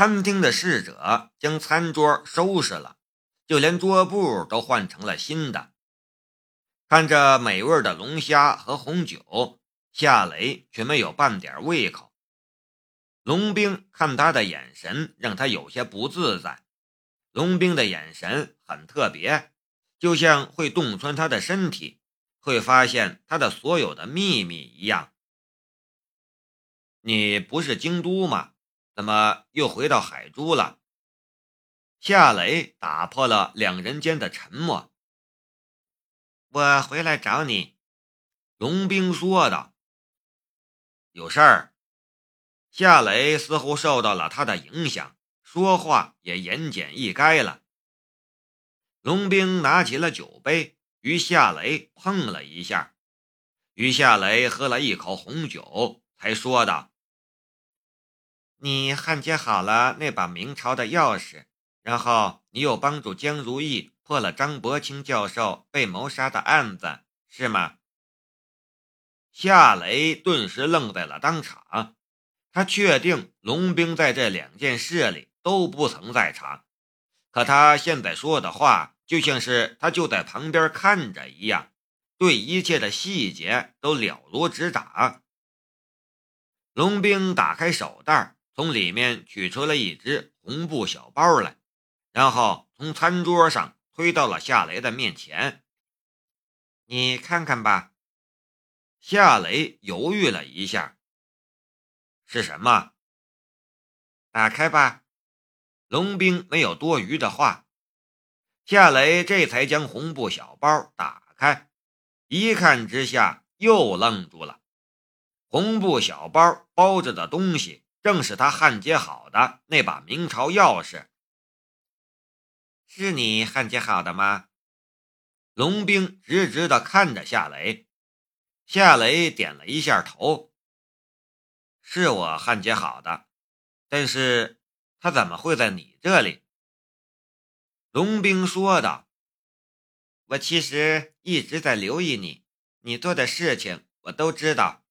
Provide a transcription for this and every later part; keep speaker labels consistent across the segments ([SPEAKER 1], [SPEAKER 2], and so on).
[SPEAKER 1] 餐厅的侍者将餐桌收拾了，就连桌布都换成了新的。看着美味的龙虾和红酒，夏雷却没有半点胃口。龙兵看他的眼神让他有些不自在。龙兵的眼神很特别，就像会洞穿他的身体，会发现他的所有的秘密一样。你不是京都吗？怎么又回到海珠了？夏雷打破了两人间的沉默。
[SPEAKER 2] 我回来找你，
[SPEAKER 1] 龙兵说道。有事儿？夏雷似乎受到了他的影响，说话也言简意赅了。龙兵拿起了酒杯，与夏雷碰了一下，与夏雷喝了一口红酒，才说道。
[SPEAKER 2] 你焊接好了那把明朝的钥匙，然后你又帮助江如意破了张伯清教授被谋杀的案子，是吗？
[SPEAKER 1] 夏雷顿时愣在了当场。他确定龙兵在这两件事里都不曾在场，可他现在说的话就像是他就在旁边看着一样，对一切的细节都了如指掌。龙兵打开手袋。从里面取出了一只红布小包来，然后从餐桌上推到了夏雷的面前。
[SPEAKER 2] 你看看吧。
[SPEAKER 1] 夏雷犹豫了一下。是什么？
[SPEAKER 2] 打开吧。
[SPEAKER 1] 龙兵没有多余的话，夏雷这才将红布小包打开，一看之下又愣住了。红布小包包着的东西。正是他焊接好的那把明朝钥匙，
[SPEAKER 2] 是你焊接好的吗？
[SPEAKER 1] 龙兵直直的看着夏雷，夏雷点了一下头，是我焊接好的，但是他怎么会在你这里？龙兵说道：“
[SPEAKER 2] 我其实一直在留意你，你做的事情我都知道。”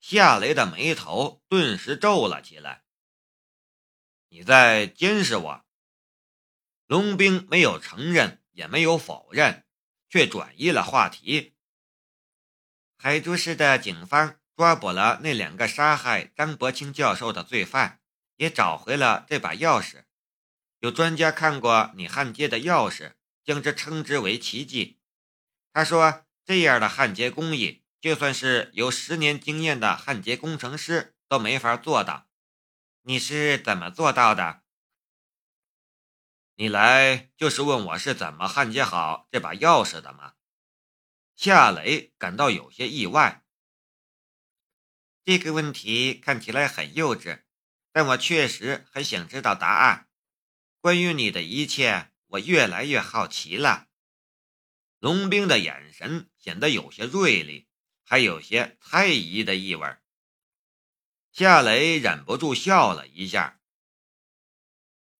[SPEAKER 1] 夏雷的眉头顿时皱了起来。你在监视我？龙兵没有承认，也没有否认，却转移了话题。
[SPEAKER 2] 海珠市的警方抓捕了那两个杀害张伯清教授的罪犯，也找回了这把钥匙。有专家看过你焊接的钥匙，将之称之为奇迹。他说，这样的焊接工艺。就算是有十年经验的焊接工程师都没法做到，你是怎么做到的？
[SPEAKER 1] 你来就是问我是怎么焊接好这把钥匙的吗？夏雷感到有些意外。
[SPEAKER 2] 这个问题看起来很幼稚，但我确实很想知道答案。关于你的一切，我越来越好奇了。
[SPEAKER 1] 龙兵的眼神显得有些锐利。还有些猜疑的意味。夏雷忍不住笑了一下。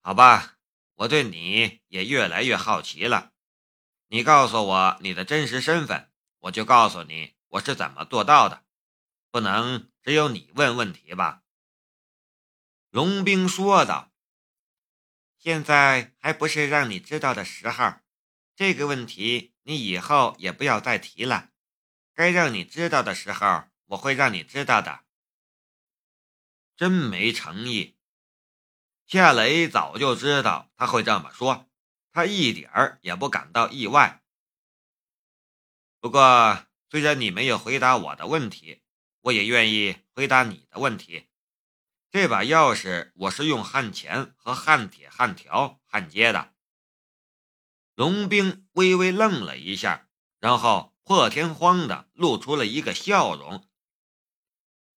[SPEAKER 1] 好吧，我对你也越来越好奇了。你告诉我你的真实身份，我就告诉你我是怎么做到的。不能只有你问问题吧？
[SPEAKER 2] 龙兵说道。现在还不是让你知道的时候。这个问题你以后也不要再提了。该让你知道的时候，我会让你知道的。
[SPEAKER 1] 真没诚意。夏雷早就知道他会这么说，他一点儿也不感到意外。不过，虽然你没有回答我的问题，我也愿意回答你的问题。这把钥匙我是用焊钳和焊铁焊条焊接的。龙兵微微愣了一下，然后。破天荒的露出了一个笑容。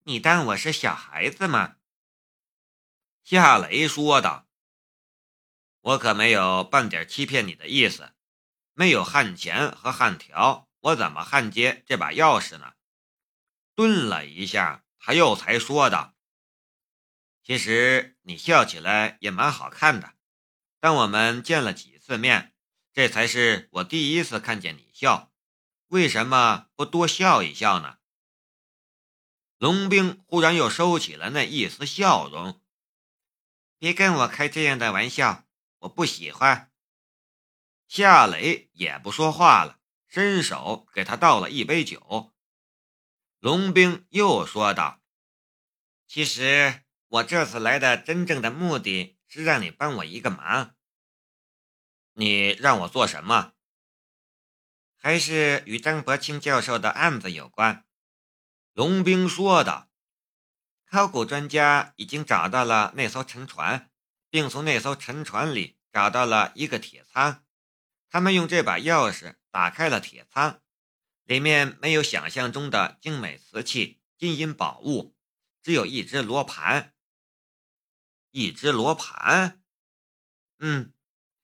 [SPEAKER 2] 你当我是小孩子吗？
[SPEAKER 1] 夏雷说道。我可没有半点欺骗你的意思。没有焊钳和焊条，我怎么焊接这把钥匙呢？顿了一下，他又才说道：“其实你笑起来也蛮好看的。但我们见了几次面，这才是我第一次看见你笑。”为什么不多笑一笑呢？龙兵忽然又收起了那一丝笑容。
[SPEAKER 2] 别跟我开这样的玩笑，我不喜欢。
[SPEAKER 1] 夏雷也不说话了，伸手给他倒了一杯酒。龙兵又说道：“
[SPEAKER 2] 其实我这次来的真正的目的是让你帮我一个忙。
[SPEAKER 1] 你让我做什么？
[SPEAKER 2] 还是与张伯清教授的案子有关。”
[SPEAKER 1] 龙兵说道：“
[SPEAKER 2] 考古专家已经找到了那艘沉船，并从那艘沉船里找到了一个铁仓。他们用这把钥匙打开了铁仓，里面没有想象中的精美瓷器、金银宝物，只有一只罗盘。
[SPEAKER 1] 一只罗盘？
[SPEAKER 2] 嗯，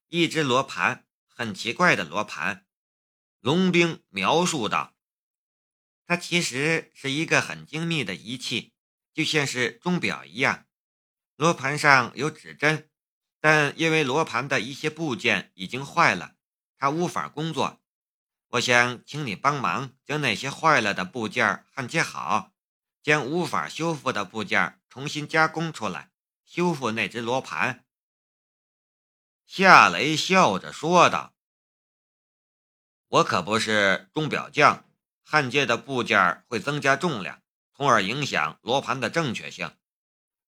[SPEAKER 2] 一只罗盘，很奇怪的罗盘。”
[SPEAKER 1] 龙兵描述道：“
[SPEAKER 2] 它其实是一个很精密的仪器，就像是钟表一样。罗盘上有指针，但因为罗盘的一些部件已经坏了。”它无法工作，我想请你帮忙将那些坏了的部件焊接好，将无法修复的部件重新加工出来，修复那只罗盘。
[SPEAKER 1] 夏雷笑着说道：“我可不是钟表匠，焊接的部件会增加重量，从而影响罗盘的正确性。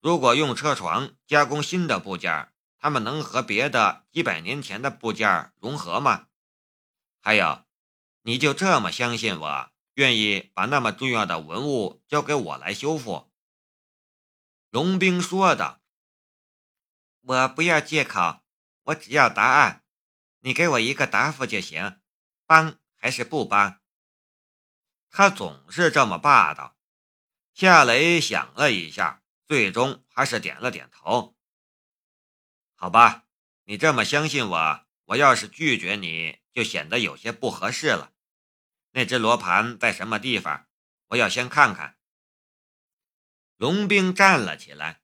[SPEAKER 1] 如果用车床加工新的部件，他们能和别的几百年前的部件融合吗？还有，你就这么相信我，愿意把那么重要的文物交给我来修复？”
[SPEAKER 2] 龙兵说道。“我不要借口，我只要答案。你给我一个答复就行，帮还是不帮？”
[SPEAKER 1] 他总是这么霸道。夏雷想了一下，最终还是点了点头。好吧，你这么相信我，我要是拒绝你，就显得有些不合适了。那只罗盘在什么地方？我要先看看。
[SPEAKER 2] 龙兵站了起来，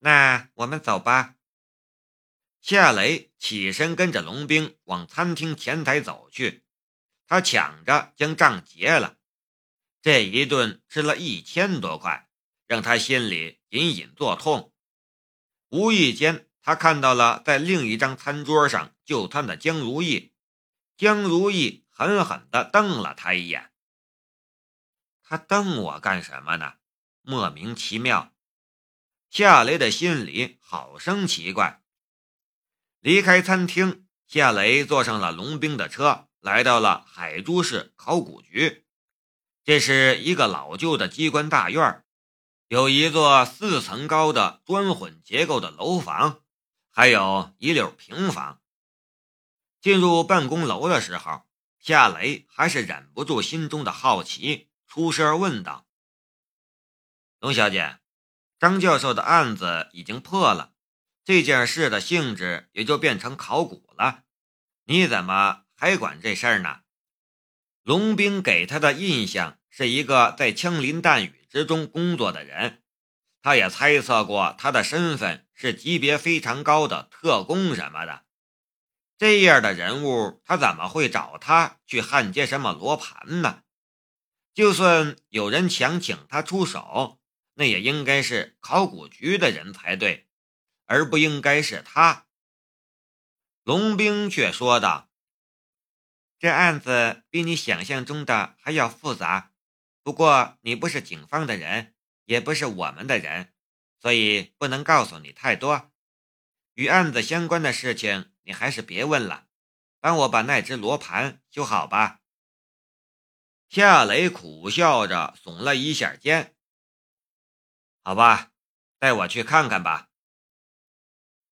[SPEAKER 2] 那我们走吧。
[SPEAKER 1] 夏雷起身跟着龙兵往餐厅前台走去，他抢着将账结了。这一顿吃了一千多块，让他心里隐隐作痛。无意间。他看到了在另一张餐桌上就餐的江如意，江如意狠狠地瞪了他一眼。他瞪我干什么呢？莫名其妙。夏雷的心里好生奇怪。离开餐厅，夏雷坐上了龙兵的车，来到了海珠市考古局。这是一个老旧的机关大院，有一座四层高的砖混结构的楼房。还有一溜平房。进入办公楼的时候，夏雷还是忍不住心中的好奇，出声问道：“龙小姐，张教授的案子已经破了，这件事的性质也就变成考古了，你怎么还管这事儿呢？”龙兵给他的印象是一个在枪林弹雨之中工作的人。他也猜测过他的身份是级别非常高的特工什么的，这样的人物他怎么会找他去焊接什么罗盘呢？就算有人想请他出手，那也应该是考古局的人才对，而不应该是他。龙兵却说道：“
[SPEAKER 2] 这案子比你想象中的还要复杂，不过你不是警方的人。”也不是我们的人，所以不能告诉你太多。与案子相关的事情，你还是别问了。帮我把那只罗盘修好吧。
[SPEAKER 1] 夏雷苦笑着耸了一下肩。好吧，带我去看看吧。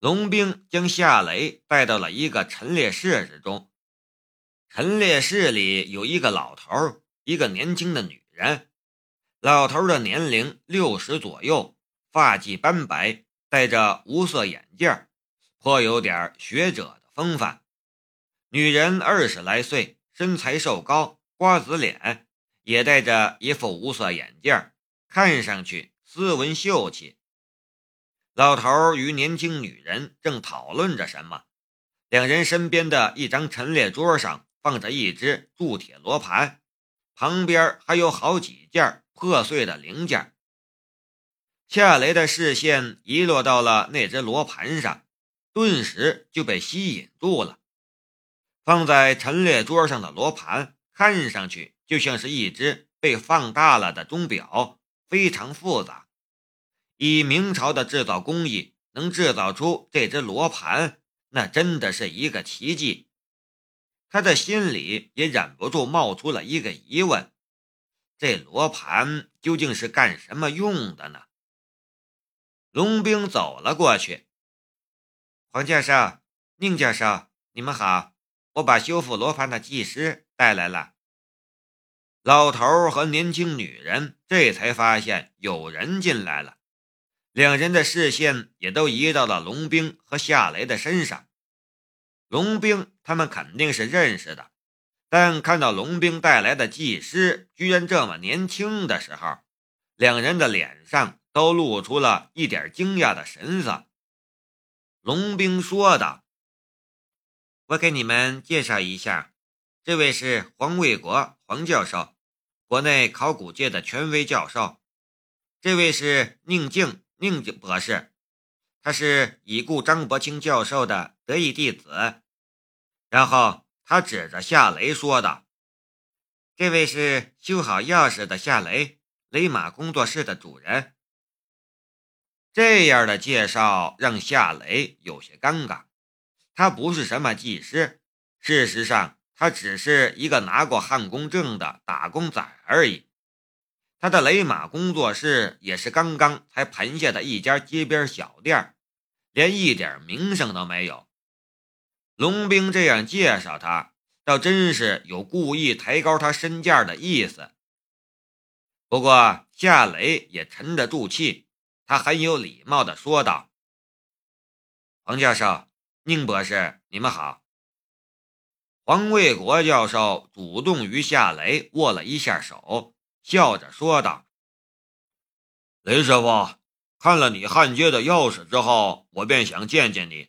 [SPEAKER 1] 龙兵将夏雷带到了一个陈列室之中。陈列室里有一个老头，一个年轻的女人。老头的年龄六十左右，发髻斑白，戴着无色眼镜，颇有点学者的风范。女人二十来岁，身材瘦高，瓜子脸，也戴着一副无色眼镜，看上去斯文秀气。老头与年轻女人正讨论着什么，两人身边的一张陈列桌上放着一只铸铁罗盘，旁边还有好几件。破碎的零件。夏雷的视线遗落到了那只罗盘上，顿时就被吸引住了。放在陈列桌上的罗盘，看上去就像是一只被放大了的钟表，非常复杂。以明朝的制造工艺，能制造出这只罗盘，那真的是一个奇迹。他的心里也忍不住冒出了一个疑问：这罗盘究竟是干什么用的呢？龙兵走了过去，
[SPEAKER 2] 黄教授、宁教授，你们好。我把修复罗盘的技师带来了。
[SPEAKER 1] 老头和年轻女人这才发现有人进来了，两人的视线也都移到了龙兵和夏雷的身上。龙兵他们肯定是认识的，但看到龙兵带来的技师居然这么年轻的时候，两人的脸上都露出了一点惊讶的神色。龙兵说道。
[SPEAKER 2] 我给你们介绍一下，这位是黄卫国黄教授，国内考古界的权威教授。这位是宁静宁静博士，他是已故张伯清教授的得意弟子。然后他指着夏雷说道：“这位是修好钥匙的夏雷，雷马工作室的主人。”
[SPEAKER 1] 这样的介绍让夏雷有些尴尬。他不是什么技师，事实上，他只是一个拿过焊工证的打工仔而已。他的雷马工作室也是刚刚才盘下的一家街边小店，连一点名声都没有。龙兵这样介绍他，倒真是有故意抬高他身价的意思。不过夏雷也沉得住气，他很有礼貌地说道：“
[SPEAKER 2] 黄教授。”宁博士，你们好。
[SPEAKER 1] 黄卫国教授主动与夏雷握了一下手，笑着说道：“雷师傅，看了你焊接的钥匙之后，我便想见见你。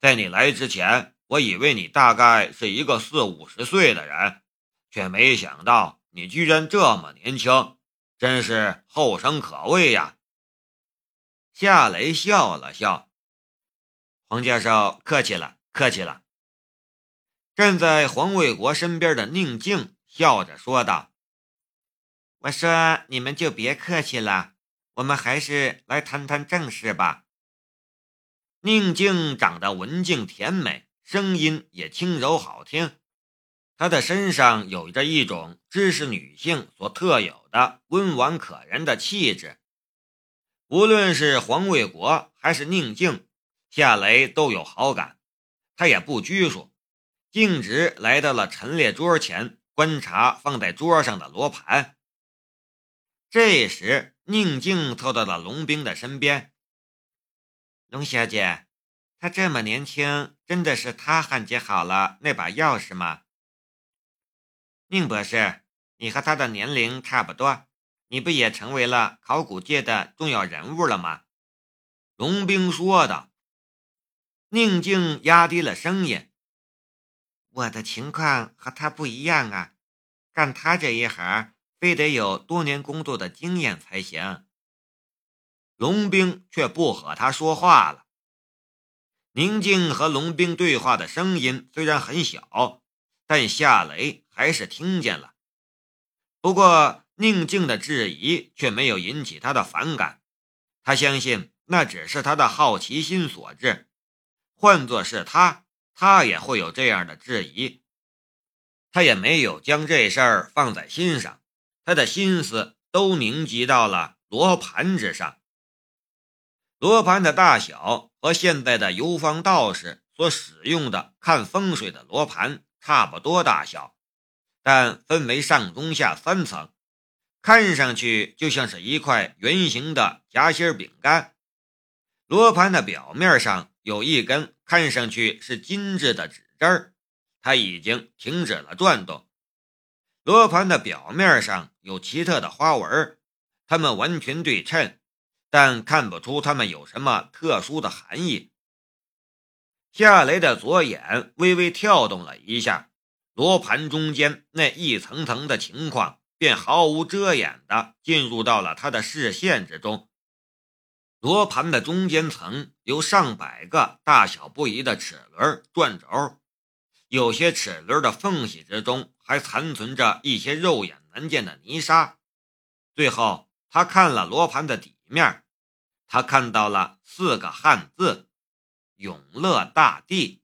[SPEAKER 1] 在你来之前，我以为你大概是一个四五十岁的人，却没想到你居然这么年轻，真是后生可畏呀。”
[SPEAKER 2] 夏雷笑了笑。黄教授客气了，客气了。
[SPEAKER 1] 站在黄卫国身边的宁静笑着说道：“
[SPEAKER 2] 我说你们就别客气了，我们还是来谈谈正事吧。”
[SPEAKER 1] 宁静长得文静甜美，声音也轻柔好听，她的身上有着一种知识女性所特有的温婉可人的气质。无论是黄卫国还是宁静。夏雷都有好感，他也不拘束，径直来到了陈列桌前，观察放在桌上的罗盘。这时，宁静凑到了龙兵的身边。
[SPEAKER 2] 龙小姐，他这么年轻，真的是他焊接好了那把钥匙吗？宁博士，你和他的年龄差不多，你不也成为了考古界的重要人物了吗？
[SPEAKER 1] 龙兵说道。宁静压低了声音：“
[SPEAKER 2] 我的情况和他不一样啊，干他这一行，非得有多年工作的经验才行。”
[SPEAKER 1] 龙兵却不和他说话了。宁静和龙兵对话的声音虽然很小，但夏雷还是听见了。不过，宁静的质疑却没有引起他的反感，他相信那只是他的好奇心所致。换作是他，他也会有这样的质疑。他也没有将这事儿放在心上，他的心思都凝集到了罗盘之上。罗盘的大小和现在的游方道士所使用的看风水的罗盘差不多大小，但分为上中下三层，看上去就像是一块圆形的夹心饼干。罗盘的表面上。有一根看上去是金质的指针它已经停止了转动。罗盘的表面上有奇特的花纹，它们完全对称，但看不出它们有什么特殊的含义。夏雷的左眼微微跳动了一下，罗盘中间那一层层的情况便毫无遮掩地进入到了他的视线之中。罗盘的中间层有上百个大小不一的齿轮转轴，有些齿轮的缝隙之中还残存着一些肉眼难见的泥沙。最后，他看了罗盘的底面，他看到了四个汉字：“永乐大帝”。